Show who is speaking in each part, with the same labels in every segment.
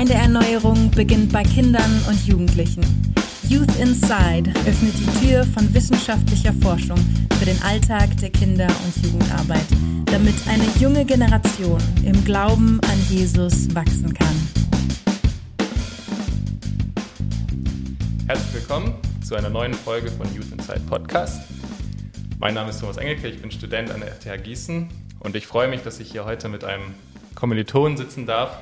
Speaker 1: Gemeindeerneuerung beginnt bei Kindern und Jugendlichen. Youth Inside öffnet die Tür von wissenschaftlicher Forschung für den Alltag der Kinder- und Jugendarbeit, damit eine junge Generation im Glauben an Jesus wachsen kann.
Speaker 2: Herzlich willkommen zu einer neuen Folge von Youth Inside Podcast. Mein Name ist Thomas Engelke, ich bin Student an der FTH Gießen und ich freue mich, dass ich hier heute mit einem Kommilitonen sitzen darf,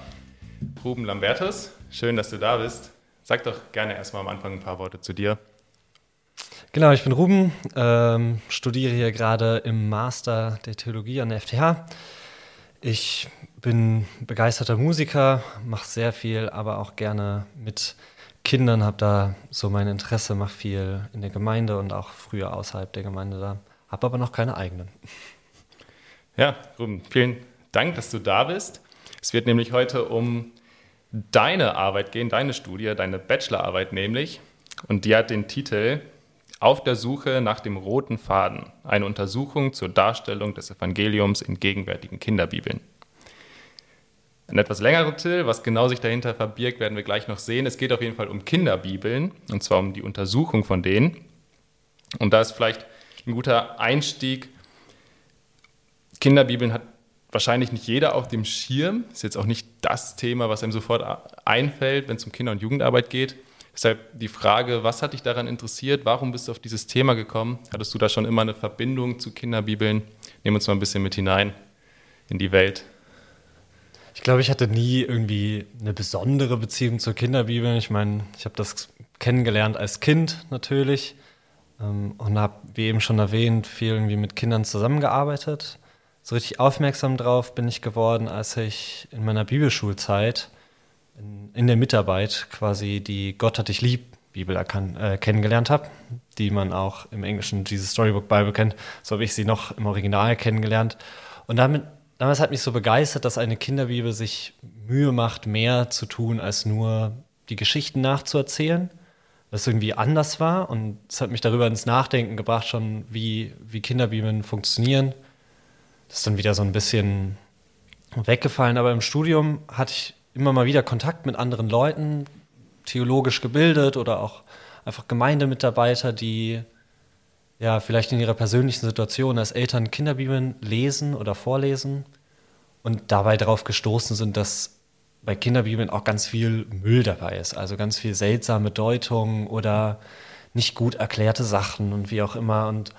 Speaker 2: Ruben Lambertus. Schön, dass du da bist. Sag doch gerne erstmal am Anfang ein paar Worte zu dir.
Speaker 3: Genau, ich bin Ruben, ähm, studiere hier gerade im Master der Theologie an der FTH. Ich bin begeisterter Musiker, mache sehr viel, aber auch gerne mit Kindern, habe da so mein Interesse, mache viel in der Gemeinde und auch früher außerhalb der Gemeinde da, habe aber noch keine eigenen.
Speaker 2: Ja, Ruben, vielen Dank, dass du da bist. Es wird nämlich heute um deine Arbeit gehen, deine Studie, deine Bachelorarbeit nämlich. Und die hat den Titel Auf der Suche nach dem roten Faden, eine Untersuchung zur Darstellung des Evangeliums in gegenwärtigen Kinderbibeln. Ein etwas längerer Titel, was genau sich dahinter verbirgt, werden wir gleich noch sehen. Es geht auf jeden Fall um Kinderbibeln, und zwar um die Untersuchung von denen. Und da ist vielleicht ein guter Einstieg. Kinderbibeln hat wahrscheinlich nicht jeder auf dem Schirm. Ist jetzt auch nicht das Thema, was einem sofort einfällt, wenn es um Kinder- und Jugendarbeit geht. Deshalb die Frage, was hat dich daran interessiert? Warum bist du auf dieses Thema gekommen? Hattest du da schon immer eine Verbindung zu Kinderbibeln? Nehmen uns mal ein bisschen mit hinein in die Welt.
Speaker 3: Ich glaube, ich hatte nie irgendwie eine besondere Beziehung zur Kinderbibel. Ich meine, ich habe das kennengelernt als Kind natürlich ähm, und habe, wie eben schon erwähnt, viel irgendwie mit Kindern zusammengearbeitet so richtig aufmerksam drauf bin ich geworden, als ich in meiner Bibelschulzeit in, in der Mitarbeit quasi die Gott hat dich lieb Bibel erkan- äh, kennengelernt habe, die man auch im englischen Jesus Storybook Bible kennt. So habe ich sie noch im Original kennengelernt. Und damit, damals hat mich so begeistert, dass eine Kinderbibel sich Mühe macht, mehr zu tun, als nur die Geschichten nachzuerzählen. Was irgendwie anders war. Und es hat mich darüber ins Nachdenken gebracht, schon wie, wie Kinderbibeln funktionieren das ist dann wieder so ein bisschen weggefallen. Aber im Studium hatte ich immer mal wieder Kontakt mit anderen Leuten, theologisch gebildet oder auch einfach Gemeindemitarbeiter, die ja vielleicht in ihrer persönlichen Situation als Eltern Kinderbibeln lesen oder vorlesen und dabei darauf gestoßen sind, dass bei Kinderbibeln auch ganz viel Müll dabei ist, also ganz viel seltsame Deutungen oder nicht gut erklärte Sachen und wie auch immer und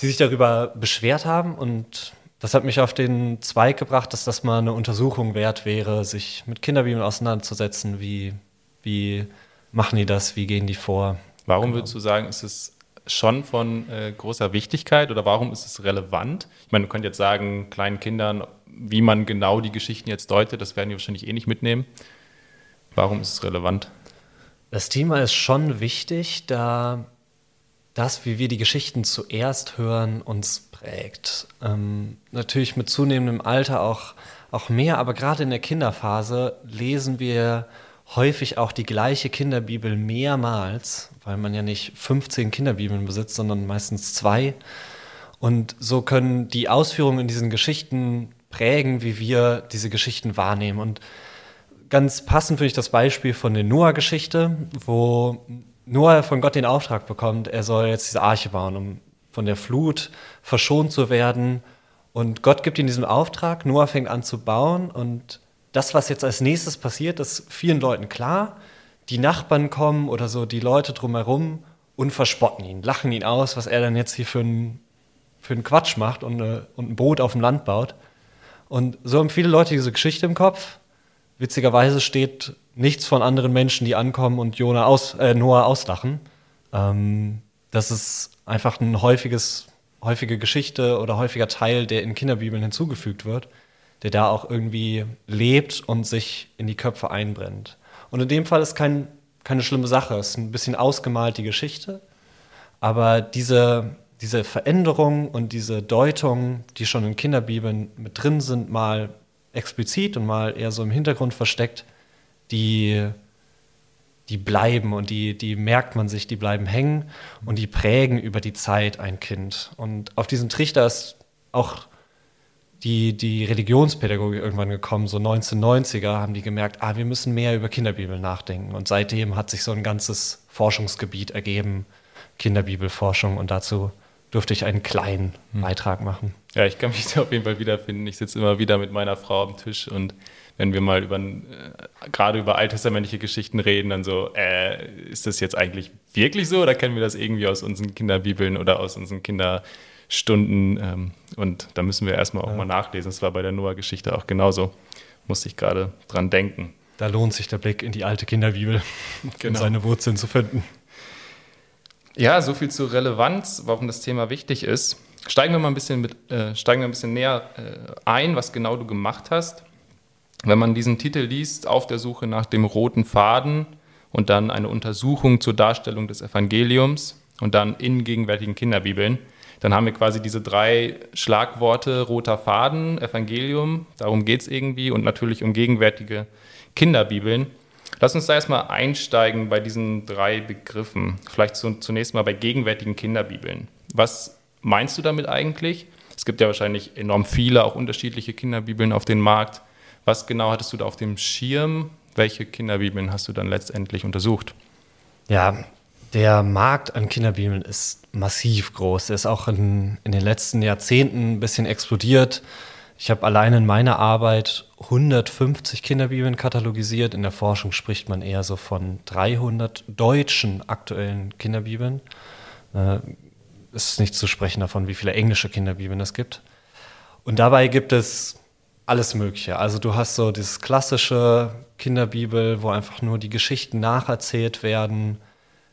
Speaker 3: die sich darüber beschwert haben und das hat mich auf den Zweig gebracht, dass das mal eine Untersuchung wert wäre, sich mit Kinderbibeln auseinanderzusetzen. Wie, wie machen die das? Wie gehen die vor?
Speaker 2: Warum genau. würdest du sagen, ist es schon von äh, großer Wichtigkeit oder warum ist es relevant? Ich meine, du könntest jetzt sagen, kleinen Kindern, wie man genau die Geschichten jetzt deutet, das werden die wahrscheinlich eh nicht mitnehmen. Warum ist es relevant?
Speaker 3: Das Thema ist schon wichtig, da das, wie wir die Geschichten zuerst hören, uns prägt. Ähm, natürlich mit zunehmendem Alter auch, auch mehr, aber gerade in der Kinderphase lesen wir häufig auch die gleiche Kinderbibel mehrmals, weil man ja nicht 15 Kinderbibeln besitzt, sondern meistens zwei. Und so können die Ausführungen in diesen Geschichten prägen, wie wir diese Geschichten wahrnehmen. Und ganz passend finde ich das Beispiel von der Noah-Geschichte, wo Noah von Gott den Auftrag bekommt, er soll jetzt diese Arche bauen, um von der Flut verschont zu werden. Und Gott gibt ihm diesen Auftrag, Noah fängt an zu bauen und das, was jetzt als nächstes passiert, ist vielen Leuten klar. Die Nachbarn kommen oder so, die Leute drumherum und verspotten ihn, lachen ihn aus, was er dann jetzt hier für einen für Quatsch macht und, eine, äh, und ein Boot auf dem Land baut. Und so haben viele Leute diese Geschichte im Kopf. Witzigerweise steht nichts von anderen Menschen, die ankommen und Jonah aus, äh, Noah auslachen. Ähm, das ist einfach ein häufiges, häufige Geschichte oder häufiger Teil, der in Kinderbibeln hinzugefügt wird, der da auch irgendwie lebt und sich in die Köpfe einbrennt. Und in dem Fall ist kein, keine schlimme Sache, es ist ein bisschen ausgemalt die Geschichte, aber diese, diese Veränderung und diese Deutung, die schon in Kinderbibeln mit drin sind, mal explizit und mal eher so im Hintergrund versteckt, die, die bleiben und die, die merkt man sich, die bleiben hängen und die prägen über die Zeit ein Kind. Und auf diesem Trichter ist auch die, die Religionspädagogik irgendwann gekommen, so 1990er, haben die gemerkt, ah, wir müssen mehr über Kinderbibel nachdenken. Und seitdem hat sich so ein ganzes Forschungsgebiet ergeben, Kinderbibelforschung. Und dazu durfte ich einen kleinen hm. Beitrag machen.
Speaker 2: Ja, ich kann mich da auf jeden Fall wiederfinden. Ich sitze immer wieder mit meiner Frau am Tisch und wenn wir mal über äh, gerade über alttestamentliche Geschichten reden, dann so, äh, ist das jetzt eigentlich wirklich so oder kennen wir das irgendwie aus unseren Kinderbibeln oder aus unseren Kinderstunden? Ähm, und da müssen wir erstmal auch ja. mal nachlesen. Das war bei der Noah-Geschichte auch genauso. Musste ich gerade dran denken.
Speaker 3: Da lohnt sich der Blick in die alte Kinderbibel, genau. um seine Wurzeln zu finden.
Speaker 2: Ja, so viel zur Relevanz, warum das Thema wichtig ist. Steigen wir mal ein bisschen, mit, äh, steigen wir ein bisschen näher äh, ein, was genau du gemacht hast. Wenn man diesen Titel liest, auf der Suche nach dem roten Faden und dann eine Untersuchung zur Darstellung des Evangeliums und dann in gegenwärtigen Kinderbibeln, dann haben wir quasi diese drei Schlagworte roter Faden, Evangelium, darum geht es irgendwie und natürlich um gegenwärtige Kinderbibeln. Lass uns da erstmal einsteigen bei diesen drei Begriffen. Vielleicht zunächst mal bei gegenwärtigen Kinderbibeln. Was meinst du damit eigentlich? Es gibt ja wahrscheinlich enorm viele, auch unterschiedliche Kinderbibeln auf dem Markt. Was genau hattest du da auf dem Schirm? Welche Kinderbibeln hast du dann letztendlich untersucht?
Speaker 3: Ja, der Markt an Kinderbibeln ist massiv groß. Er ist auch in, in den letzten Jahrzehnten ein bisschen explodiert. Ich habe allein in meiner Arbeit 150 Kinderbibeln katalogisiert. In der Forschung spricht man eher so von 300 deutschen aktuellen Kinderbibeln. Äh, es ist nicht zu sprechen davon, wie viele englische Kinderbibeln es gibt. Und dabei gibt es alles Mögliche. Also du hast so dieses klassische Kinderbibel, wo einfach nur die Geschichten nacherzählt werden.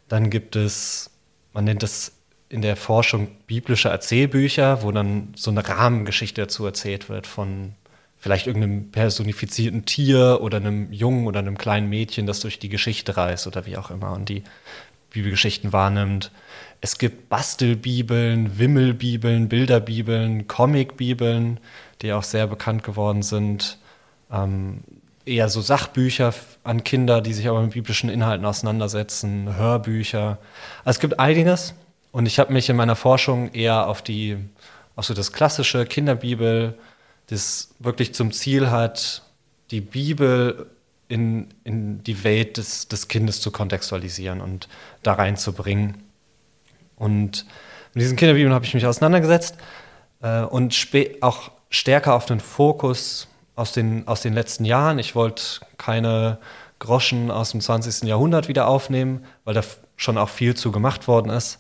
Speaker 3: Dann gibt es, man nennt es in der Forschung biblische Erzählbücher, wo dann so eine Rahmengeschichte dazu erzählt wird von vielleicht irgendeinem personifizierten Tier oder einem Jungen oder einem kleinen Mädchen, das durch die Geschichte reist oder wie auch immer und die Bibelgeschichten wahrnimmt. Es gibt Bastelbibeln, Wimmelbibeln, Bilderbibeln, Comicbibeln die auch sehr bekannt geworden sind. Ähm, eher so Sachbücher an Kinder, die sich aber mit biblischen Inhalten auseinandersetzen, Hörbücher. Also es gibt einiges und ich habe mich in meiner Forschung eher auf die, auf so das klassische Kinderbibel, das wirklich zum Ziel hat, die Bibel in, in die Welt des, des Kindes zu kontextualisieren und da reinzubringen. Und mit diesen Kinderbibeln habe ich mich auseinandergesetzt äh, und auch stärker auf den Fokus aus den, aus den letzten Jahren. Ich wollte keine Groschen aus dem 20. Jahrhundert wieder aufnehmen, weil da schon auch viel zu gemacht worden ist.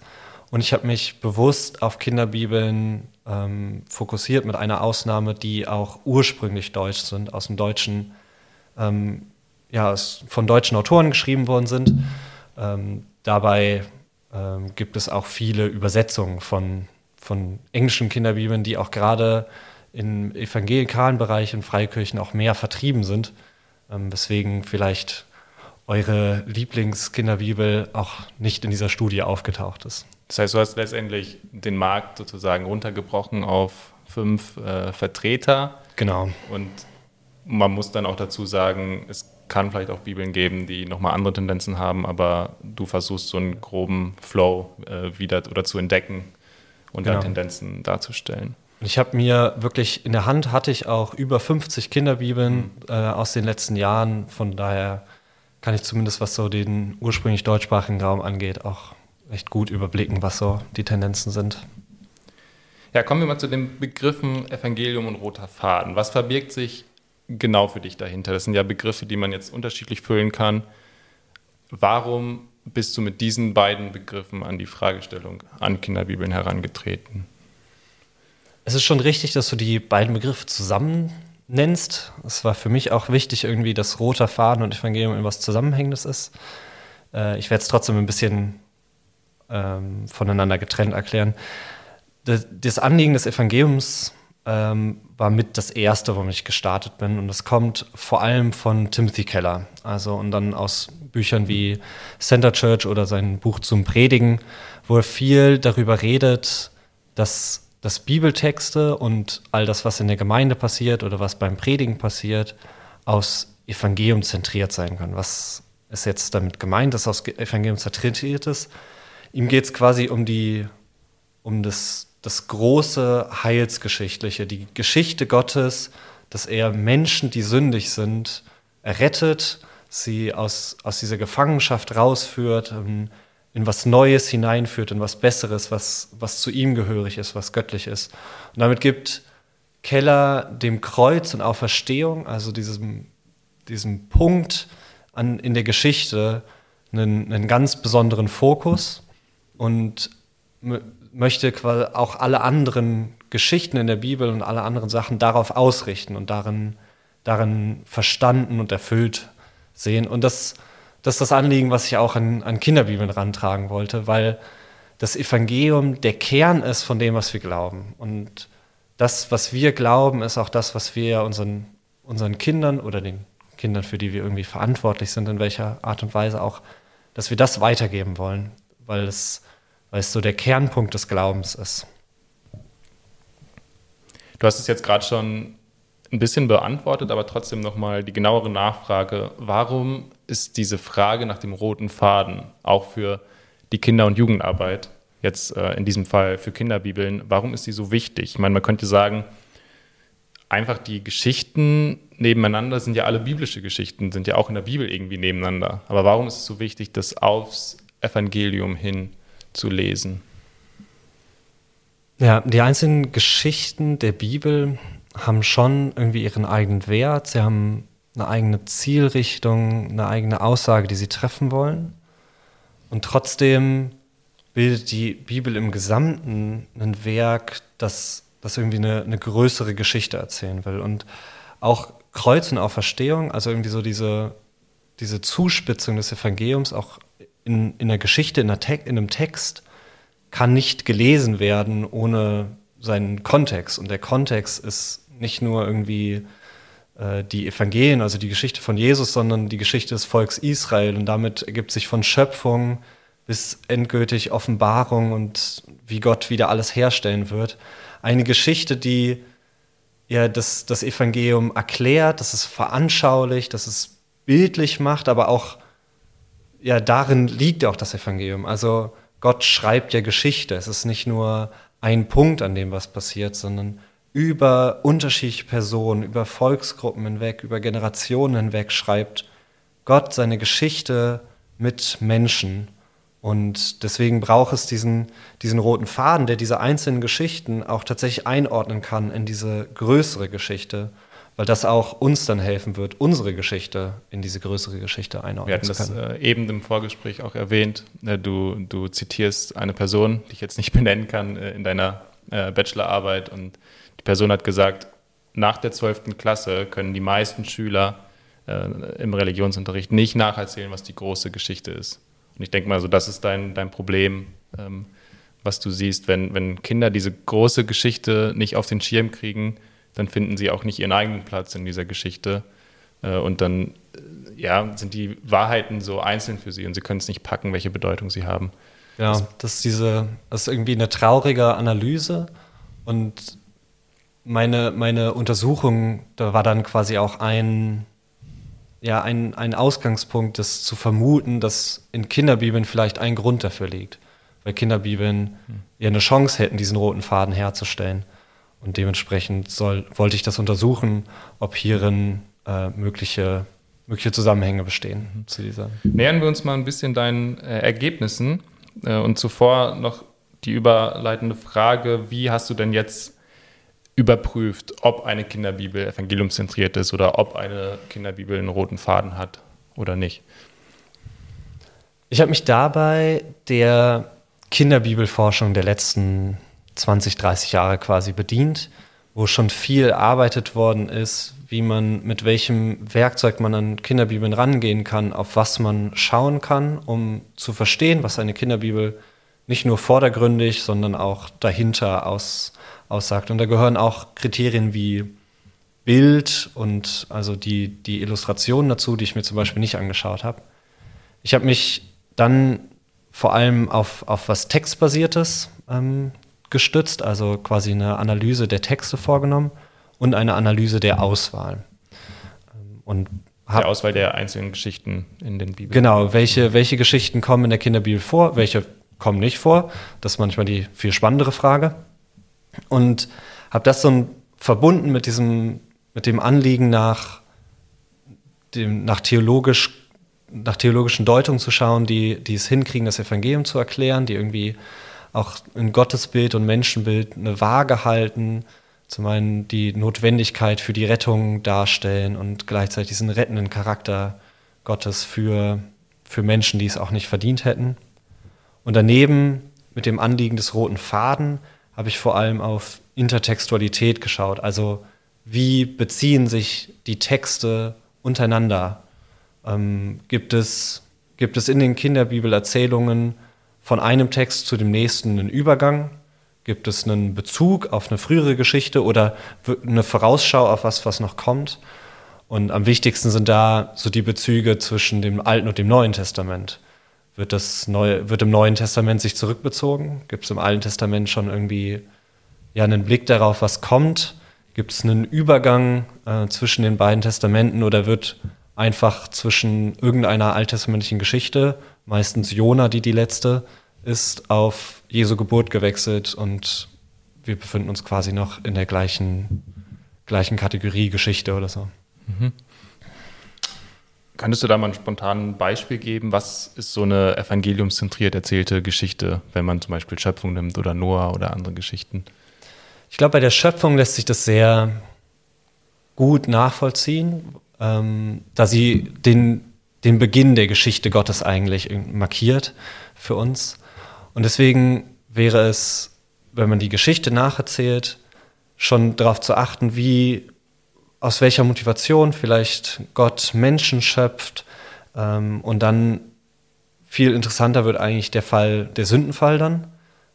Speaker 3: Und ich habe mich bewusst auf Kinderbibeln ähm, fokussiert, mit einer Ausnahme, die auch ursprünglich deutsch sind, aus dem Deutschen, ähm, ja, von deutschen Autoren geschrieben worden sind. Ähm, dabei ähm, gibt es auch viele Übersetzungen von, von englischen Kinderbibeln, die auch gerade im evangelikalen Bereich in Freikirchen auch mehr vertrieben sind, ähm, weswegen vielleicht eure Lieblingskinderbibel auch nicht in dieser Studie aufgetaucht ist.
Speaker 2: Das heißt, du hast letztendlich den Markt sozusagen runtergebrochen auf fünf äh, Vertreter.
Speaker 3: Genau.
Speaker 2: Und man muss dann auch dazu sagen, es kann vielleicht auch Bibeln geben, die nochmal andere Tendenzen haben, aber du versuchst so einen groben Flow äh, wieder oder zu entdecken und genau. dann Tendenzen darzustellen.
Speaker 3: Ich habe mir wirklich in der Hand hatte ich auch über 50 Kinderbibeln mhm. äh, aus den letzten Jahren. Von daher kann ich zumindest, was so den ursprünglich deutschsprachigen Raum angeht, auch recht gut überblicken, was so die Tendenzen sind.
Speaker 2: Ja, kommen wir mal zu den Begriffen Evangelium und roter Faden. Was verbirgt sich genau für dich dahinter? Das sind ja Begriffe, die man jetzt unterschiedlich füllen kann. Warum bist du mit diesen beiden Begriffen an die Fragestellung an Kinderbibeln herangetreten?
Speaker 3: Es ist schon richtig, dass du die beiden Begriffe zusammen nennst. Es war für mich auch wichtig, irgendwie, dass roter Faden und Evangelium etwas Zusammenhängendes ist. Äh, ich werde es trotzdem ein bisschen ähm, voneinander getrennt erklären. Das Anliegen des Evangeliums ähm, war mit das erste, womit ich gestartet bin. Und das kommt vor allem von Timothy Keller. Also und dann aus Büchern wie Center Church oder sein Buch zum Predigen, wo er viel darüber redet, dass dass Bibeltexte und all das, was in der Gemeinde passiert oder was beim Predigen passiert, aus Evangelium zentriert sein können. Was ist jetzt damit gemeint, dass aus Evangelium zentriert ist? Ihm geht es quasi um die, um das das große Heilsgeschichtliche, die Geschichte Gottes, dass er Menschen, die sündig sind, errettet, sie aus, aus dieser Gefangenschaft rausführt, in, in was Neues hineinführt, in was Besseres, was, was zu ihm gehörig ist, was göttlich ist. Und damit gibt Keller dem Kreuz und Auferstehung, also diesem, diesem Punkt an, in der Geschichte, einen, einen ganz besonderen Fokus und möchte auch alle anderen Geschichten in der Bibel und alle anderen Sachen darauf ausrichten und darin, darin verstanden und erfüllt sehen. Und das, das ist das Anliegen, was ich auch an, an Kinderbibeln rantragen wollte, weil das Evangelium der Kern ist von dem, was wir glauben. Und das, was wir glauben, ist auch das, was wir unseren, unseren Kindern oder den Kindern, für die wir irgendwie verantwortlich sind, in welcher Art und Weise auch, dass wir das weitergeben wollen, weil es, weil es so der Kernpunkt des Glaubens ist.
Speaker 2: Du hast es jetzt gerade schon ein bisschen beantwortet, aber trotzdem nochmal die genauere Nachfrage. Warum ist diese Frage nach dem roten Faden auch für die Kinder- und Jugendarbeit, jetzt äh, in diesem Fall für Kinderbibeln, warum ist die so wichtig? Ich meine, man könnte sagen, einfach die Geschichten nebeneinander sind ja alle biblische Geschichten, sind ja auch in der Bibel irgendwie nebeneinander. Aber warum ist es so wichtig, das aufs Evangelium hin zu lesen?
Speaker 3: Ja, die einzelnen Geschichten der Bibel haben schon irgendwie ihren eigenen Wert. Sie haben eine eigene Zielrichtung, eine eigene Aussage, die sie treffen wollen. Und trotzdem bildet die Bibel im Gesamten ein Werk, das das irgendwie eine, eine größere Geschichte erzählen will. Und auch Kreuz und Auferstehung, also irgendwie so diese, diese Zuspitzung des Evangeliums, auch in, in der Geschichte, in, der Te in einem Text, kann nicht gelesen werden ohne seinen Kontext. Und der Kontext ist nicht nur irgendwie äh, die Evangelien, also die Geschichte von Jesus, sondern die Geschichte des Volks Israel. Und damit ergibt sich von Schöpfung bis endgültig Offenbarung und wie Gott wieder alles herstellen wird eine Geschichte, die ja das, das Evangelium erklärt, dass es veranschaulicht, dass es bildlich macht, aber auch ja darin liegt auch das Evangelium. Also Gott schreibt ja Geschichte. Es ist nicht nur ein Punkt, an dem was passiert, sondern über unterschiedliche Personen, über Volksgruppen hinweg, über Generationen hinweg schreibt Gott seine Geschichte mit Menschen. Und deswegen braucht es diesen, diesen roten Faden, der diese einzelnen Geschichten auch tatsächlich einordnen kann in diese größere Geschichte, weil das auch uns dann helfen wird, unsere Geschichte in diese größere Geschichte einordnen
Speaker 2: zu können. Wir hatten das äh, eben im Vorgespräch auch erwähnt. Äh, du, du zitierst eine Person, die ich jetzt nicht benennen kann, äh, in deiner äh, Bachelorarbeit. Und die Person hat gesagt, nach der 12. Klasse können die meisten Schüler äh, im Religionsunterricht nicht nacherzählen, was die große Geschichte ist. Und ich denke mal, so das ist dein, dein Problem, ähm, was du siehst, wenn, wenn Kinder diese große Geschichte nicht auf den Schirm kriegen, dann finden sie auch nicht ihren eigenen Platz in dieser Geschichte. Äh, und dann äh, ja, sind die Wahrheiten so einzeln für sie und sie können es nicht packen, welche Bedeutung sie haben.
Speaker 3: Ja, das ist diese, das ist irgendwie eine traurige Analyse. Und meine, meine Untersuchung, da war dann quasi auch ein, ja ein, ein Ausgangspunkt, das zu vermuten, dass in Kinderbibeln vielleicht ein Grund dafür liegt. Weil Kinderbibeln hm. ja eine Chance hätten, diesen roten Faden herzustellen. Und dementsprechend soll, wollte ich das untersuchen, ob hierin äh, mögliche, mögliche Zusammenhänge bestehen mhm. zu dieser.
Speaker 2: Nähern wir uns mal ein bisschen deinen äh, Ergebnissen. Äh, und zuvor noch die überleitende Frage, wie hast du denn jetzt überprüft, ob eine Kinderbibel evangeliumszentriert ist oder ob eine Kinderbibel einen roten Faden hat oder nicht.
Speaker 3: Ich habe mich dabei der Kinderbibelforschung der letzten 20, 30 Jahre quasi bedient, wo schon viel erarbeitet worden ist, wie man mit welchem Werkzeug man an Kinderbibeln rangehen kann, auf was man schauen kann, um zu verstehen, was eine Kinderbibel nicht nur vordergründig, sondern auch dahinter aus, aussagt. Und da gehören auch Kriterien wie Bild und also die, die Illustrationen dazu, die ich mir zum Beispiel nicht angeschaut habe. Ich habe mich dann vor allem auf, auf was Textbasiertes ähm, gestützt, also quasi eine Analyse der Texte vorgenommen und eine Analyse der Auswahl.
Speaker 2: Ähm, und der Auswahl der einzelnen Geschichten in den Bibeln.
Speaker 3: Genau, welche, welche Geschichten kommen in der Kinderbibel vor, welche kommen nicht vor. Das ist manchmal die viel spannendere Frage. Und habe das so verbunden mit diesem, mit dem Anliegen nach, dem, nach, theologisch, nach theologischen Deutungen zu schauen, die, die es hinkriegen, das Evangelium zu erklären, die irgendwie auch in Gottesbild und Menschenbild eine Waage halten, zum einen die Notwendigkeit für die Rettung darstellen und gleichzeitig diesen rettenden Charakter Gottes für, für Menschen, die es auch nicht verdient hätten. Und daneben mit dem Anliegen des roten Faden habe ich vor allem auf Intertextualität geschaut. Also wie beziehen sich die Texte untereinander? Ähm, gibt, es, gibt es in den Kinderbibelerzählungen von einem Text zu dem nächsten einen Übergang? Gibt es einen Bezug auf eine frühere Geschichte oder eine Vorausschau auf was, was noch kommt? Und am wichtigsten sind da so die Bezüge zwischen dem Alten und dem Neuen Testament. Wird, das Neue, wird im Neuen Testament sich zurückbezogen? Gibt es im Alten Testament schon irgendwie ja, einen Blick darauf, was kommt? Gibt es einen Übergang äh, zwischen den beiden Testamenten oder wird einfach zwischen irgendeiner alttestamentlichen Geschichte, meistens Jona, die die letzte, ist auf Jesu Geburt gewechselt und wir befinden uns quasi noch in der gleichen, gleichen Kategorie Geschichte oder so. Mhm.
Speaker 2: Könntest du da mal ein spontanes Beispiel geben? Was ist so eine evangeliumszentriert erzählte Geschichte, wenn man zum Beispiel Schöpfung nimmt oder Noah oder andere Geschichten?
Speaker 3: Ich glaube, bei der Schöpfung lässt sich das sehr gut nachvollziehen, ähm, da sie den, den Beginn der Geschichte Gottes eigentlich markiert für uns. Und deswegen wäre es, wenn man die Geschichte nacherzählt, schon darauf zu achten, wie, aus welcher Motivation vielleicht Gott Menschen schöpft. Ähm, und dann viel interessanter wird eigentlich der Fall, der Sündenfall dann.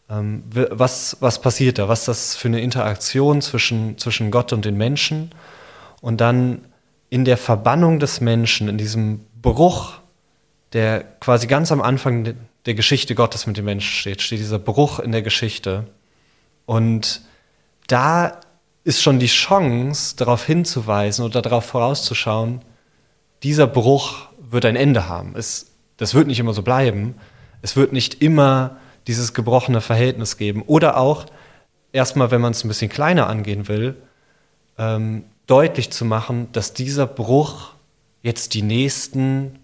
Speaker 3: Ähm, was, was passiert da? Was ist das für eine Interaktion zwischen, zwischen Gott und den Menschen? Und dann in der Verbannung des Menschen, in diesem Bruch, der quasi ganz am Anfang der Geschichte Gottes mit dem Menschen steht, steht dieser Bruch in der Geschichte. Und da ist schon die Chance, darauf hinzuweisen oder darauf vorauszuschauen, dieser Bruch wird ein Ende haben. Es, das wird nicht immer so bleiben. Es wird nicht immer dieses gebrochene Verhältnis geben. Oder auch, erstmal, wenn man es ein bisschen kleiner angehen will, ähm, deutlich zu machen, dass dieser Bruch jetzt die nächsten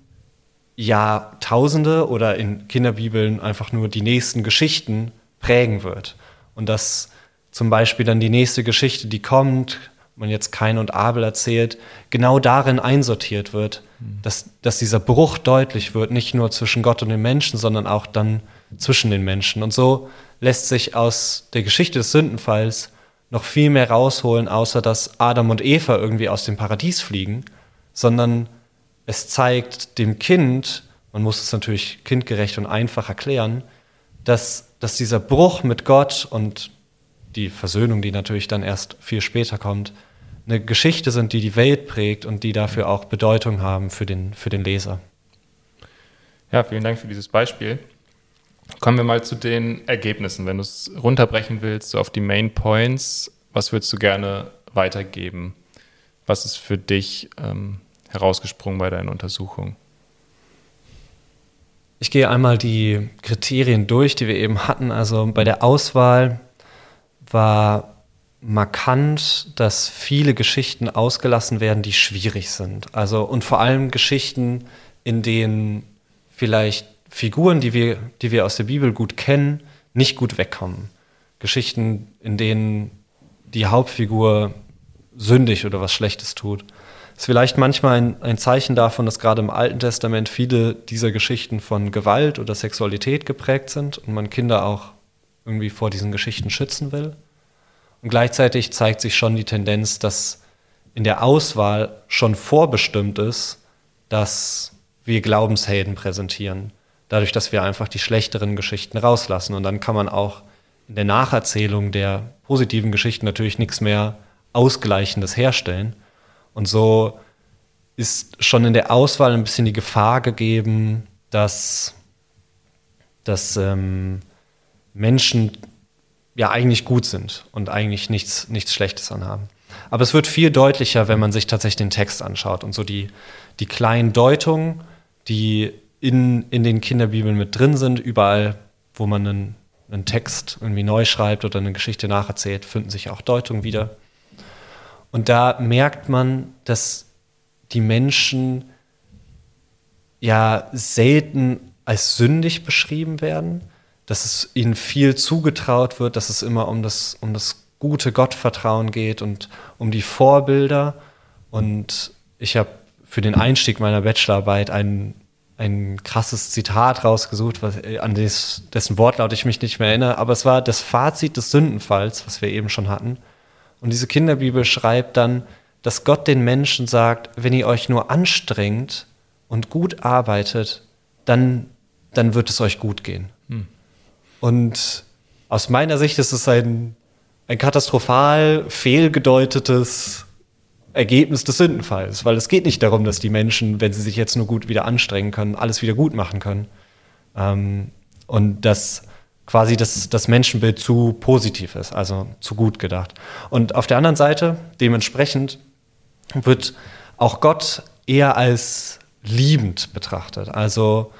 Speaker 3: Jahrtausende oder in Kinderbibeln einfach nur die nächsten Geschichten prägen wird. Und dass zum Beispiel dann die nächste Geschichte, die kommt, man jetzt Kain und Abel erzählt, genau darin einsortiert wird, mhm. dass, dass dieser Bruch deutlich wird, nicht nur zwischen Gott und den Menschen, sondern auch dann zwischen den Menschen. Und so lässt sich aus der Geschichte des Sündenfalls noch viel mehr rausholen, außer dass Adam und Eva irgendwie aus dem Paradies fliegen, sondern es zeigt dem Kind, man muss es natürlich kindgerecht und einfach erklären, dass, dass dieser Bruch mit Gott und die Versöhnung, die natürlich dann erst viel später kommt, eine Geschichte sind, die die Welt prägt und die dafür auch Bedeutung haben für den, für den Leser.
Speaker 2: Ja, vielen Dank für dieses Beispiel. Kommen wir mal zu den Ergebnissen. Wenn du es runterbrechen willst, so auf die Main Points, was würdest du gerne weitergeben? Was ist für dich ähm, herausgesprungen bei deinen Untersuchungen?
Speaker 3: Ich gehe einmal die Kriterien durch, die wir eben hatten. Also bei der Auswahl war markant, dass viele Geschichten ausgelassen werden, die schwierig sind. Also und vor allem Geschichten, in denen vielleicht Figuren, die wir, die wir aus der Bibel gut kennen, nicht gut wegkommen. Geschichten, in denen die Hauptfigur sündig oder was Schlechtes tut ist vielleicht manchmal ein, ein Zeichen davon, dass gerade im Alten Testament viele dieser Geschichten von Gewalt oder Sexualität geprägt sind und man Kinder auch irgendwie vor diesen Geschichten schützen will. Und gleichzeitig zeigt sich schon die Tendenz, dass in der Auswahl schon vorbestimmt ist, dass wir Glaubenshelden präsentieren. Dadurch, dass wir einfach die schlechteren Geschichten rauslassen. Und dann kann man auch in der Nacherzählung der positiven Geschichten natürlich nichts mehr Ausgleichendes herstellen. Und so ist schon in der Auswahl ein bisschen die Gefahr gegeben, dass, dass ähm, Menschen ja eigentlich gut sind und eigentlich nichts, nichts Schlechtes anhaben. Aber es wird viel deutlicher, wenn man sich tatsächlich den Text anschaut und so die, die kleinen Deutungen, die in, in den Kinderbibeln mit drin sind, überall, wo man einen, einen Text irgendwie neu schreibt oder eine Geschichte nacherzählt, finden sich auch Deutungen wieder. Und da merkt man, dass die Menschen ja selten als sündig beschrieben werden, dass es ihnen viel zugetraut wird, dass es immer um das, um das gute Gottvertrauen geht und um die Vorbilder. Und ich habe für den Einstieg meiner Bachelorarbeit ein, ein krasses Zitat rausgesucht, was, an des, dessen Wortlaut ich mich nicht mehr erinnere, aber es war das Fazit des Sündenfalls, was wir eben schon hatten. Und diese Kinderbibel schreibt dann, dass Gott den Menschen sagt, wenn ihr euch nur anstrengt und gut arbeitet, dann, dann wird es euch gut gehen. Hm. Und aus meiner Sicht ist es ein, ein katastrophal fehlgedeutetes Ergebnis des Sündenfalls, weil es geht nicht darum, dass die Menschen, wenn sie sich jetzt nur gut wieder anstrengen können, alles wieder gut machen können. Ähm, und dass quasi das, das Menschenbild zu positiv ist, also zu gut gedacht. Und auf der anderen Seite, dementsprechend, wird auch Gott eher als liebend betrachtet. Also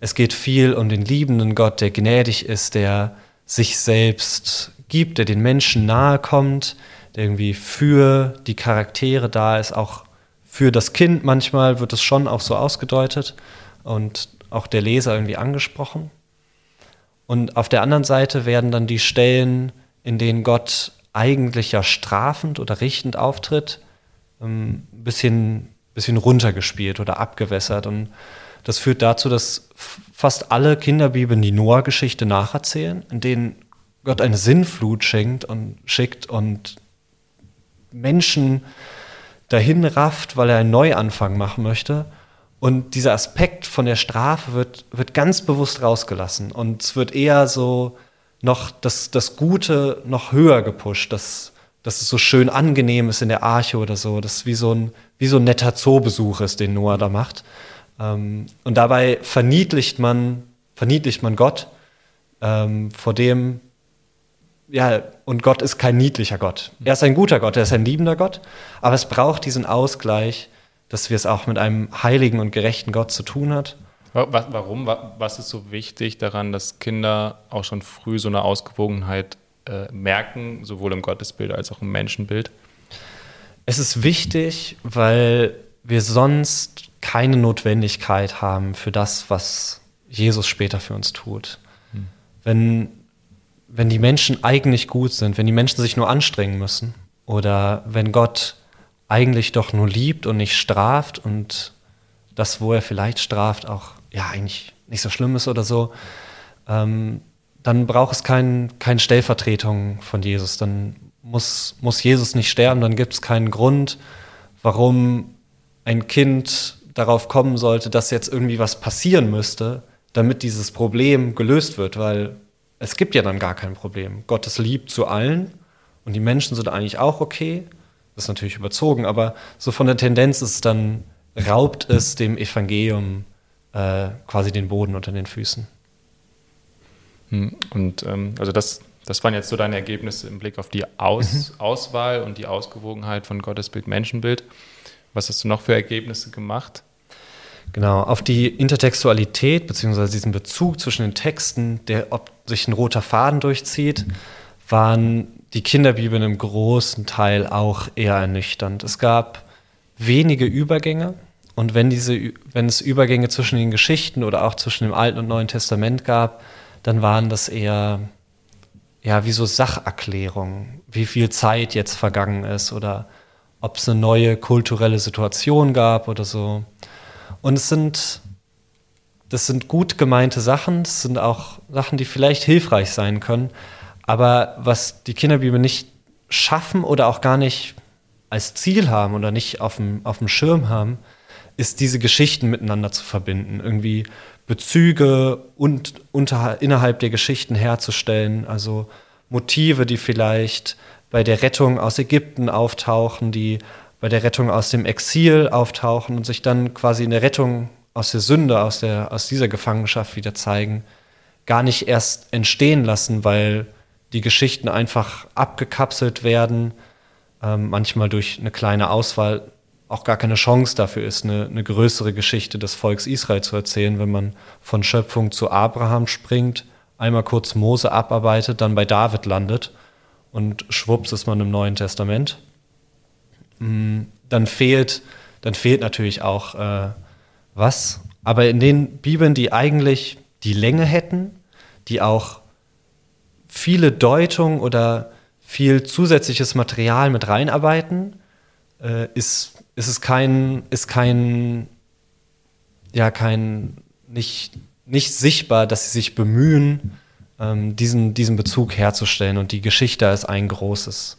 Speaker 3: es geht viel um den liebenden Gott, der gnädig ist, der sich selbst gibt, der den Menschen nahe kommt, der irgendwie für die Charaktere da ist, auch für das Kind manchmal wird es schon auch so ausgedeutet und auch der Leser irgendwie angesprochen. Und auf der anderen Seite werden dann die Stellen, in denen Gott eigentlich ja strafend oder richtend auftritt, ein ähm, bisschen, bisschen runtergespielt oder abgewässert. Und das führt dazu, dass fast alle Kinderbibeln die Noah-Geschichte nacherzählen, in denen Gott eine Sinnflut schenkt und schickt und Menschen dahin rafft, weil er einen Neuanfang machen möchte. Und dieser Aspekt von der Strafe wird, wird ganz bewusst rausgelassen. Und es wird eher so noch das, das Gute noch höher gepusht, dass, dass es so schön angenehm ist in der Arche oder so, dass wie so ein, wie so ein netter Zoobesuch ist, den Noah da macht. Ähm, und dabei verniedlicht man, verniedlicht man Gott, ähm, vor dem ja, und Gott ist kein niedlicher Gott. Er ist ein guter Gott, er ist ein liebender Gott, aber es braucht diesen Ausgleich, dass wir es auch mit einem heiligen und gerechten Gott zu tun hat.
Speaker 2: Warum? Was ist so wichtig daran, dass Kinder auch schon früh so eine Ausgewogenheit äh, merken, sowohl im Gottesbild als auch im Menschenbild?
Speaker 3: Es ist wichtig, weil wir sonst keine Notwendigkeit haben für das, was Jesus später für uns tut. Hm. Wenn wenn die Menschen eigentlich gut sind, wenn die Menschen sich nur anstrengen müssen oder wenn Gott eigentlich doch nur liebt und nicht straft und das, wo er vielleicht straft, auch ja eigentlich nicht so schlimm ist oder so, ähm, dann braucht es keine kein Stellvertretung von Jesus. Dann muss, muss Jesus nicht sterben, dann gibt es keinen Grund, warum ein Kind darauf kommen sollte, dass jetzt irgendwie was passieren müsste, damit dieses Problem gelöst wird, weil es gibt ja dann gar kein Problem. Gott ist lieb zu allen und die Menschen sind eigentlich auch okay. Das ist natürlich überzogen, aber so von der Tendenz ist es dann, raubt es dem Evangelium äh, quasi den Boden unter den Füßen.
Speaker 2: Hm, und ähm, also das, das waren jetzt so deine Ergebnisse im Blick auf die Aus mhm. Auswahl und die Ausgewogenheit von Gottesbild, Menschenbild. Was hast du noch für Ergebnisse gemacht?
Speaker 3: Genau, auf die Intertextualität bzw. diesen Bezug zwischen den Texten, der ob sich ein roter Faden durchzieht, waren die Kinderbibeln im großen Teil auch eher ernüchternd. Es gab wenige Übergänge und wenn, diese, wenn es Übergänge zwischen den Geschichten oder auch zwischen dem Alten und Neuen Testament gab, dann waren das eher ja, wie so Sacherklärungen, wie viel Zeit jetzt vergangen ist oder ob es eine neue kulturelle Situation gab oder so. Und es sind, das sind gut gemeinte Sachen, es sind auch Sachen, die vielleicht hilfreich sein können. Aber was die Kinderbibel nicht schaffen oder auch gar nicht als Ziel haben oder nicht auf dem, auf dem Schirm haben, ist diese Geschichten miteinander zu verbinden, irgendwie Bezüge und unter, innerhalb der Geschichten herzustellen, also Motive, die vielleicht bei der Rettung aus Ägypten auftauchen, die bei der Rettung aus dem Exil auftauchen und sich dann quasi in der Rettung aus der Sünde, aus, der, aus dieser Gefangenschaft wieder zeigen, gar nicht erst entstehen lassen, weil die Geschichten einfach abgekapselt werden, ähm, manchmal durch eine kleine Auswahl auch gar keine Chance dafür ist, eine, eine größere Geschichte des Volks Israel zu erzählen, wenn man von Schöpfung zu Abraham springt einmal kurz Mose abarbeitet, dann bei David landet und schwupps ist man im Neuen Testament. Mm, dann fehlt, dann fehlt natürlich auch äh, was. Aber in den Bibeln, die eigentlich die Länge hätten, die auch viele Deutungen oder viel zusätzliches Material mit reinarbeiten, äh, ist, ist es kein, ist kein, ja, kein, nicht, nicht sichtbar, dass sie sich bemühen, ähm, diesen, diesen Bezug herzustellen und die Geschichte als ein großes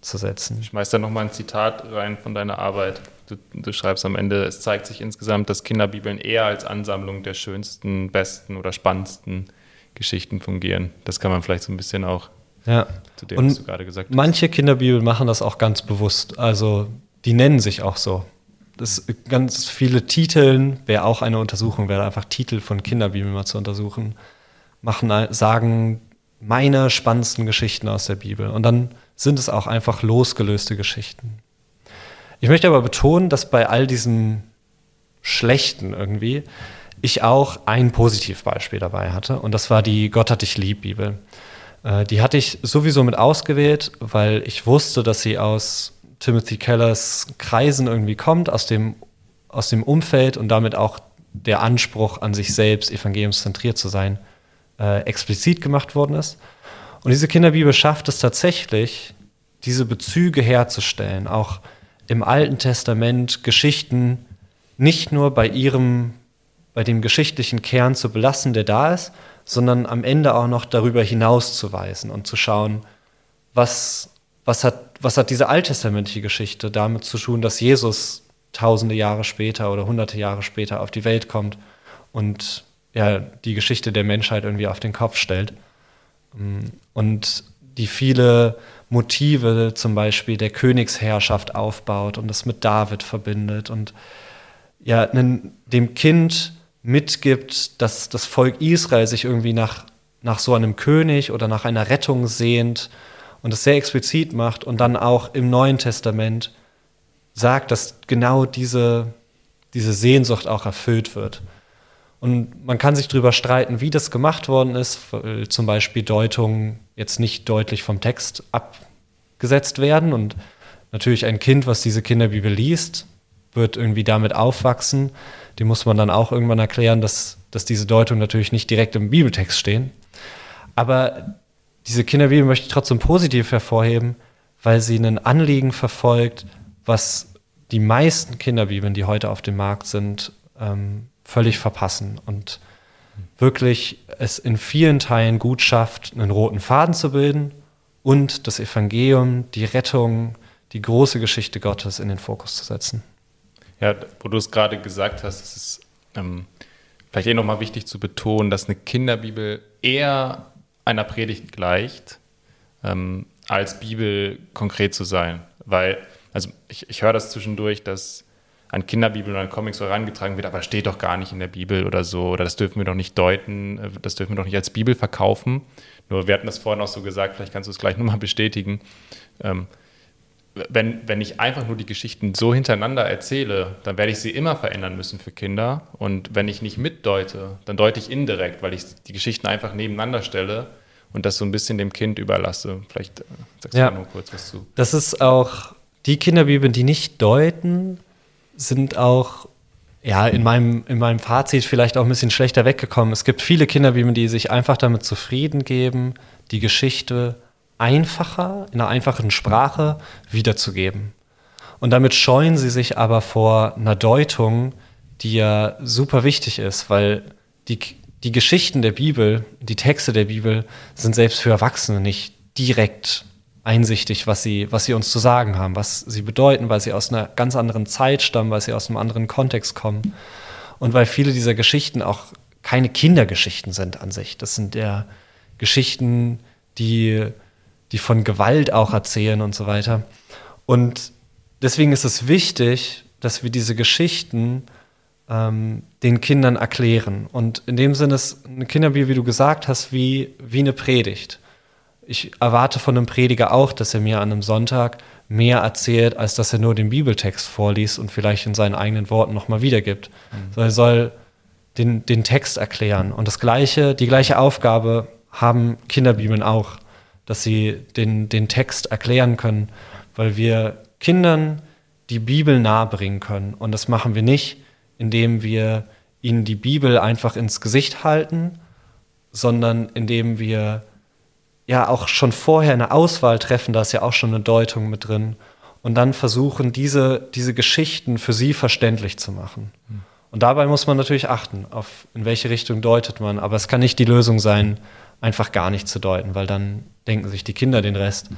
Speaker 3: zu setzen.
Speaker 2: Ich schmeiß da nochmal ein Zitat rein von deiner Arbeit. Du, du, schreibst am Ende, es zeigt sich insgesamt, dass Kinderbibeln eher als Ansammlung der schönsten, besten oder spannendsten Geschichten fungieren. Das kann man vielleicht so ein bisschen auch
Speaker 3: ja. zu dem, Und was du gerade gesagt hast. Manche Kinderbibeln machen das auch ganz bewusst. Also die nennen sich auch so. Das ganz viele Titeln wäre auch eine Untersuchung, wäre einfach Titel von Kinderbibeln mal zu untersuchen. Machen, sagen meine spannendsten Geschichten aus der Bibel. Und dann sind es auch einfach losgelöste Geschichten. Ich möchte aber betonen, dass bei all diesem Schlechten irgendwie ich auch ein Positivbeispiel dabei hatte. Und das war die Gott hat dich lieb Bibel. Äh, die hatte ich sowieso mit ausgewählt, weil ich wusste, dass sie aus Timothy Kellers Kreisen irgendwie kommt, aus dem, aus dem Umfeld und damit auch der Anspruch an sich selbst, evangeliumszentriert zu sein, äh, explizit gemacht worden ist. Und diese Kinderbibel schafft es tatsächlich, diese Bezüge herzustellen, auch im Alten Testament Geschichten nicht nur bei ihrem, bei dem geschichtlichen Kern zu belassen, der da ist, sondern am Ende auch noch darüber hinauszuweisen und zu schauen, was, was, hat, was hat diese alttestamentliche Geschichte damit zu tun, dass Jesus tausende Jahre später oder hunderte Jahre später auf die Welt kommt und ja, die Geschichte der Menschheit irgendwie auf den Kopf stellt. Und die viele Motive zum Beispiel der Königsherrschaft aufbaut und das mit David verbindet und ja, dem Kind mitgibt, dass das Volk Israel sich irgendwie nach, nach so einem König oder nach einer Rettung sehnt und es sehr explizit macht und dann auch im Neuen Testament sagt, dass genau diese, diese Sehnsucht auch erfüllt wird. Und man kann sich darüber streiten, wie das gemacht worden ist, weil zum Beispiel Deutungen jetzt nicht deutlich vom Text abgesetzt werden. Und natürlich ein Kind, was diese Kinderbibel liest, wird irgendwie damit aufwachsen. Dem muss man dann auch irgendwann erklären, dass, dass diese Deutungen natürlich nicht direkt im Bibeltext stehen. Aber diese Kinderbibel möchte ich trotzdem positiv hervorheben, weil sie ein Anliegen verfolgt, was die meisten Kinderbibeln, die heute auf dem Markt sind, ähm, völlig verpassen und wirklich es in vielen Teilen gut schafft, einen roten Faden zu bilden und das Evangelium, die Rettung, die große Geschichte Gottes in den Fokus zu setzen.
Speaker 2: Ja, wo du es gerade gesagt hast, ist es ähm, vielleicht eh nochmal wichtig zu betonen, dass eine Kinderbibel eher einer Predigt gleicht, ähm, als Bibel konkret zu sein. Weil, also ich, ich höre das zwischendurch, dass an Kinderbibeln oder an Comics herangetragen wird, aber steht doch gar nicht in der Bibel oder so, oder das dürfen wir doch nicht deuten, äh, das dürfen wir doch nicht als Bibel verkaufen. Nur wir hatten das vorhin auch so gesagt, vielleicht kannst du es gleich nochmal bestätigen. Ähm, wenn, wenn ich einfach nur die Geschichten so hintereinander erzähle, dann werde ich sie immer verändern müssen für Kinder. Und wenn ich nicht mitdeute, dann deute ich indirekt, weil ich die Geschichten einfach nebeneinander stelle und das so ein bisschen dem Kind überlasse. Vielleicht äh, sagst
Speaker 3: ja. du nur kurz was zu. Das ist auch die Kinderbibeln, die nicht deuten, sind auch ja, in meinem, in meinem Fazit vielleicht auch ein bisschen schlechter weggekommen. Es gibt viele Kinderbibeln, die sich einfach damit zufrieden geben, die Geschichte einfacher, in einer einfachen Sprache wiederzugeben. Und damit scheuen sie sich aber vor einer Deutung, die ja super wichtig ist, weil die, die Geschichten der Bibel, die Texte der Bibel sind selbst für Erwachsene nicht direkt einsichtig, was sie, was sie uns zu sagen haben, was sie bedeuten, weil sie aus einer ganz anderen Zeit stammen, weil sie aus einem anderen Kontext kommen. Und weil viele dieser Geschichten auch keine Kindergeschichten sind an sich. Das sind ja Geschichten, die, die von Gewalt auch erzählen und so weiter. Und deswegen ist es wichtig, dass wir diese Geschichten ähm, den Kindern erklären. Und in dem Sinne ist eine Kinderbibel, wie du gesagt hast, wie, wie eine Predigt ich erwarte von einem Prediger auch, dass er mir an einem Sonntag mehr erzählt, als dass er nur den Bibeltext vorliest und vielleicht in seinen eigenen Worten nochmal wiedergibt. Mhm. er soll den, den Text erklären. Und das gleiche, die gleiche Aufgabe haben Kinderbibeln auch, dass sie den, den Text erklären können, weil wir Kindern die Bibel nahebringen können. Und das machen wir nicht, indem wir ihnen die Bibel einfach ins Gesicht halten, sondern indem wir ja auch schon vorher eine Auswahl treffen, da ist ja auch schon eine Deutung mit drin, und dann versuchen, diese, diese Geschichten für sie verständlich zu machen. Und dabei muss man natürlich achten, auf in welche Richtung deutet man. Aber es kann nicht die Lösung sein, einfach gar nicht zu deuten, weil dann denken sich die Kinder den Rest.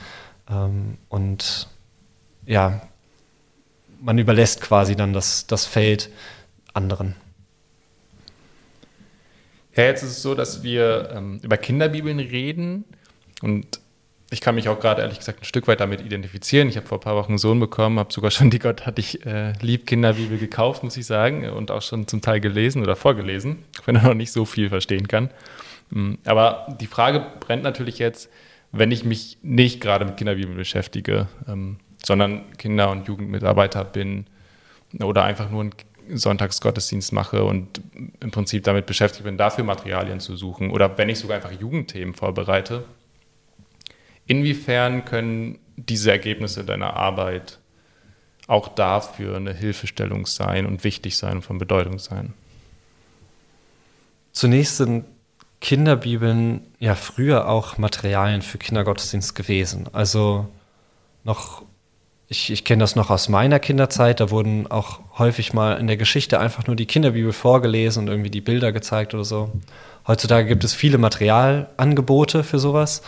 Speaker 3: Ähm, und ja, man überlässt quasi dann das, das Feld anderen.
Speaker 2: Ja, jetzt ist es so, dass wir ähm, über Kinderbibeln reden und ich kann mich auch gerade ehrlich gesagt ein Stück weit damit identifizieren. Ich habe vor ein paar Wochen einen Sohn bekommen, habe sogar schon die Gott hatte ich äh, lieb Kinderbibel gekauft, muss ich sagen, und auch schon zum Teil gelesen oder vorgelesen, wenn er noch nicht so viel verstehen kann. Mm, aber die Frage brennt natürlich jetzt, wenn ich mich nicht gerade mit Kinderbibeln beschäftige, ähm, sondern Kinder- und Jugendmitarbeiter bin oder einfach nur einen Sonntagsgottesdienst mache und im Prinzip damit beschäftigt bin, dafür Materialien zu suchen oder wenn ich sogar einfach Jugendthemen vorbereite. Inwiefern können diese Ergebnisse deiner Arbeit auch dafür eine Hilfestellung sein und wichtig sein und von Bedeutung sein?
Speaker 3: Zunächst sind Kinderbibeln ja früher auch Materialien für Kindergottesdienst gewesen. Also noch ich, ich kenne das noch aus meiner Kinderzeit, da wurden auch häufig mal in der Geschichte einfach nur die Kinderbibel vorgelesen und irgendwie die Bilder gezeigt oder so. Heutzutage gibt es viele Materialangebote für sowas,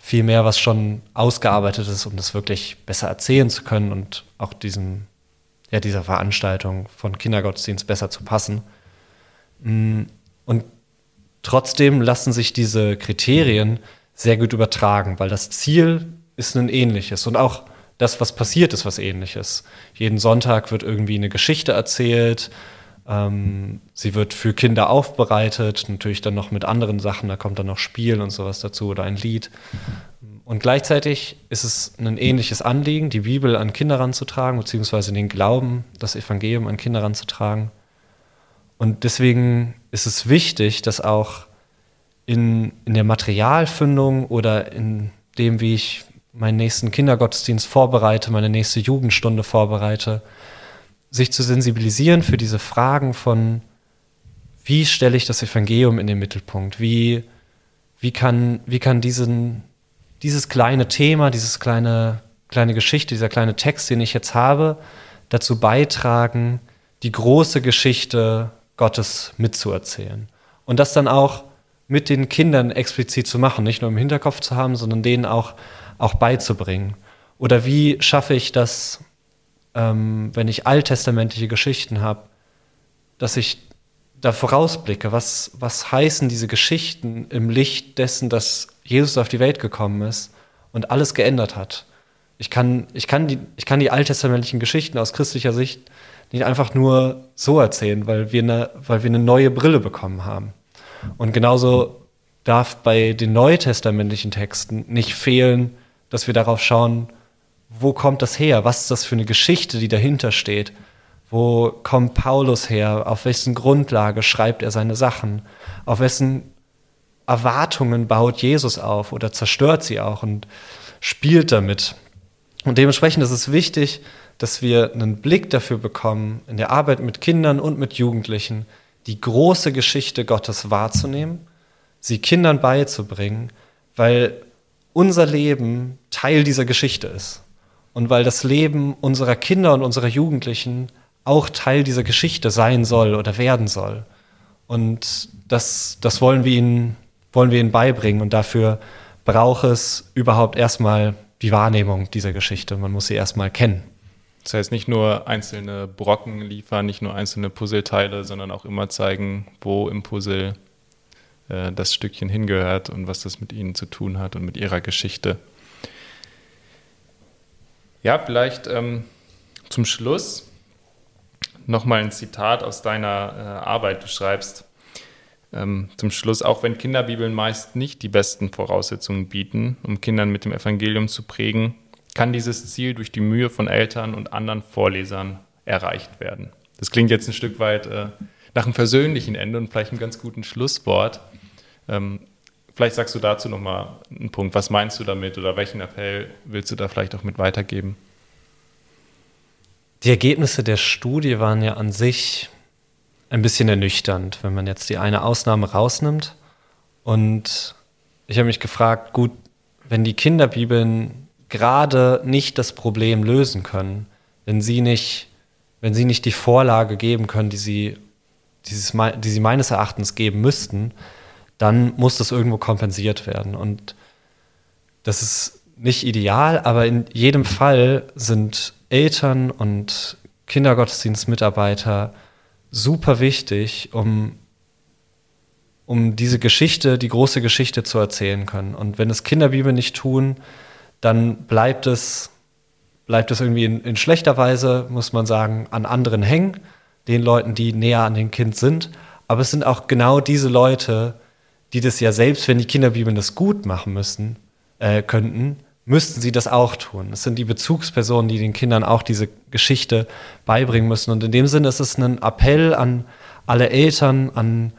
Speaker 3: viel mehr, was schon ausgearbeitet ist, um das wirklich besser erzählen zu können und auch diesem, ja, dieser Veranstaltung von Kindergottesdienst besser zu passen. Mm, und trotzdem lassen sich diese Kriterien sehr gut übertragen, weil das Ziel ist ein ähnliches und auch das, was passiert ist, was ähnliches. Jeden Sonntag wird irgendwie eine Geschichte erzählt. Ähm, sie wird für Kinder aufbereitet, natürlich dann noch mit anderen Sachen, da kommt dann noch Spiel und sowas dazu oder ein Lied. Und gleichzeitig ist es ein ähnliches Anliegen, die Bibel an Kinder ranzutragen, beziehungsweise den Glauben, das Evangelium an Kinder ranzutragen. Und deswegen ist es wichtig, dass auch in, in der Materialfindung oder in dem, wie ich meinen nächsten Kindergottesdienst vorbereite, meine nächste Jugendstunde vorbereite, sich zu sensibilisieren für diese Fragen von, wie stelle ich das Evangelium in den Mittelpunkt? Wie, wie kann, wie kann diesen, dieses kleine Thema, dieses kleine, kleine Geschichte, dieser kleine Text, den ich jetzt habe, dazu beitragen, die große Geschichte Gottes mitzuerzählen? Und das dann auch mit den Kindern explizit zu machen, nicht nur im Hinterkopf zu haben, sondern denen auch auch beizubringen? Oder wie schaffe ich das, ähm, wenn ich alttestamentliche Geschichten habe, dass ich da vorausblicke, was, was heißen diese Geschichten im Licht dessen, dass Jesus auf die Welt gekommen ist und alles geändert hat. Ich kann, ich kann, die, ich kann die alttestamentlichen Geschichten aus christlicher Sicht nicht einfach nur so erzählen, weil wir eine, weil wir eine neue Brille bekommen haben. Und genauso darf bei den neutestamentlichen Texten nicht fehlen, dass wir darauf schauen, wo kommt das her? Was ist das für eine Geschichte, die dahinter steht? Wo kommt Paulus her? Auf wessen Grundlage schreibt er seine Sachen? Auf wessen Erwartungen baut Jesus auf oder zerstört sie auch und spielt damit? Und dementsprechend ist es wichtig, dass wir einen Blick dafür bekommen, in der Arbeit mit Kindern und mit Jugendlichen, die große Geschichte Gottes wahrzunehmen, sie Kindern beizubringen, weil unser Leben Teil dieser Geschichte ist. Und weil das Leben unserer Kinder und unserer Jugendlichen auch Teil dieser Geschichte sein soll oder werden soll. Und das, das wollen, wir ihnen, wollen wir ihnen beibringen. Und dafür braucht es überhaupt erstmal die Wahrnehmung dieser Geschichte. Man muss sie erstmal kennen.
Speaker 2: Das heißt, nicht nur einzelne Brocken liefern, nicht nur einzelne Puzzleteile, sondern auch immer zeigen, wo im Puzzle äh, das Stückchen hingehört und was das mit ihnen zu tun hat und mit ihrer Geschichte. Ja, vielleicht ähm, zum Schluss nochmal ein Zitat aus deiner äh, Arbeit. Du schreibst ähm, zum Schluss, auch wenn Kinderbibeln meist nicht die besten Voraussetzungen bieten, um Kindern mit dem Evangelium zu prägen, kann dieses Ziel durch die Mühe von Eltern und anderen Vorlesern erreicht werden. Das klingt jetzt ein Stück weit äh, nach einem versöhnlichen Ende und vielleicht einem ganz guten Schlusswort. Ähm, vielleicht sagst du dazu nochmal einen Punkt. Was meinst du damit oder welchen Appell willst du da vielleicht auch mit weitergeben?
Speaker 3: Die Ergebnisse der Studie waren ja an sich ein bisschen ernüchternd, wenn man jetzt die eine Ausnahme rausnimmt. Und ich habe mich gefragt, gut, wenn die Kinderbibeln gerade nicht das Problem lösen können, wenn sie nicht, wenn sie nicht die Vorlage geben können, die sie, dieses, die sie meines Erachtens geben müssten, dann muss das irgendwo kompensiert werden. Und das ist nicht ideal, aber in jedem Fall sind Eltern und Kindergottesdienstmitarbeiter super wichtig, um, um diese Geschichte, die große Geschichte zu erzählen können. Und wenn es Kinderbibel nicht tun, dann bleibt es, bleibt es irgendwie in, in schlechter Weise, muss man sagen, an anderen hängen, den Leuten, die näher an dem Kind sind. Aber es sind auch genau diese Leute, die das ja selbst, wenn die Kinderbibeln das gut machen müssen, äh, könnten, müssten sie das auch tun. Es sind die Bezugspersonen, die den Kindern auch diese Geschichte beibringen müssen. Und in dem Sinne ist es ein Appell an alle Eltern, an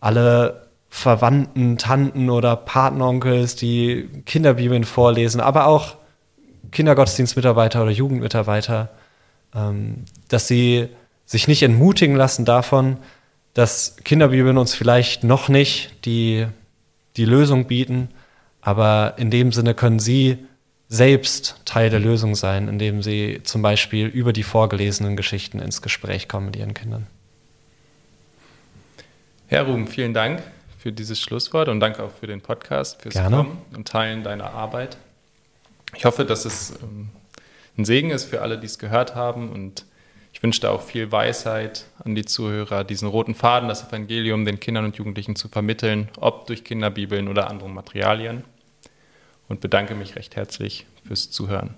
Speaker 3: alle Verwandten, Tanten oder Patenonkels, die Kinderbibeln vorlesen, aber auch Kindergottesdienstmitarbeiter oder Jugendmitarbeiter, ähm, dass sie sich nicht entmutigen lassen davon, dass Kinderbibeln uns vielleicht noch nicht die, die Lösung bieten, aber in dem Sinne können sie selbst Teil der Lösung sein, indem sie zum Beispiel über die vorgelesenen Geschichten ins Gespräch kommen mit ihren Kindern.
Speaker 2: Herr Ruben, vielen Dank für dieses Schlusswort und danke auch für den Podcast, fürs
Speaker 3: Gerne.
Speaker 2: Kommen und Teilen deiner Arbeit. Ich hoffe, dass es ähm, ein Segen ist für alle, die es gehört haben und ich wünsche da auch viel Weisheit an die Zuhörer, diesen roten Faden, das Evangelium den Kindern und Jugendlichen zu vermitteln, ob durch Kinderbibeln oder andere Materialien und bedanke mich recht herzlich fürs Zuhören.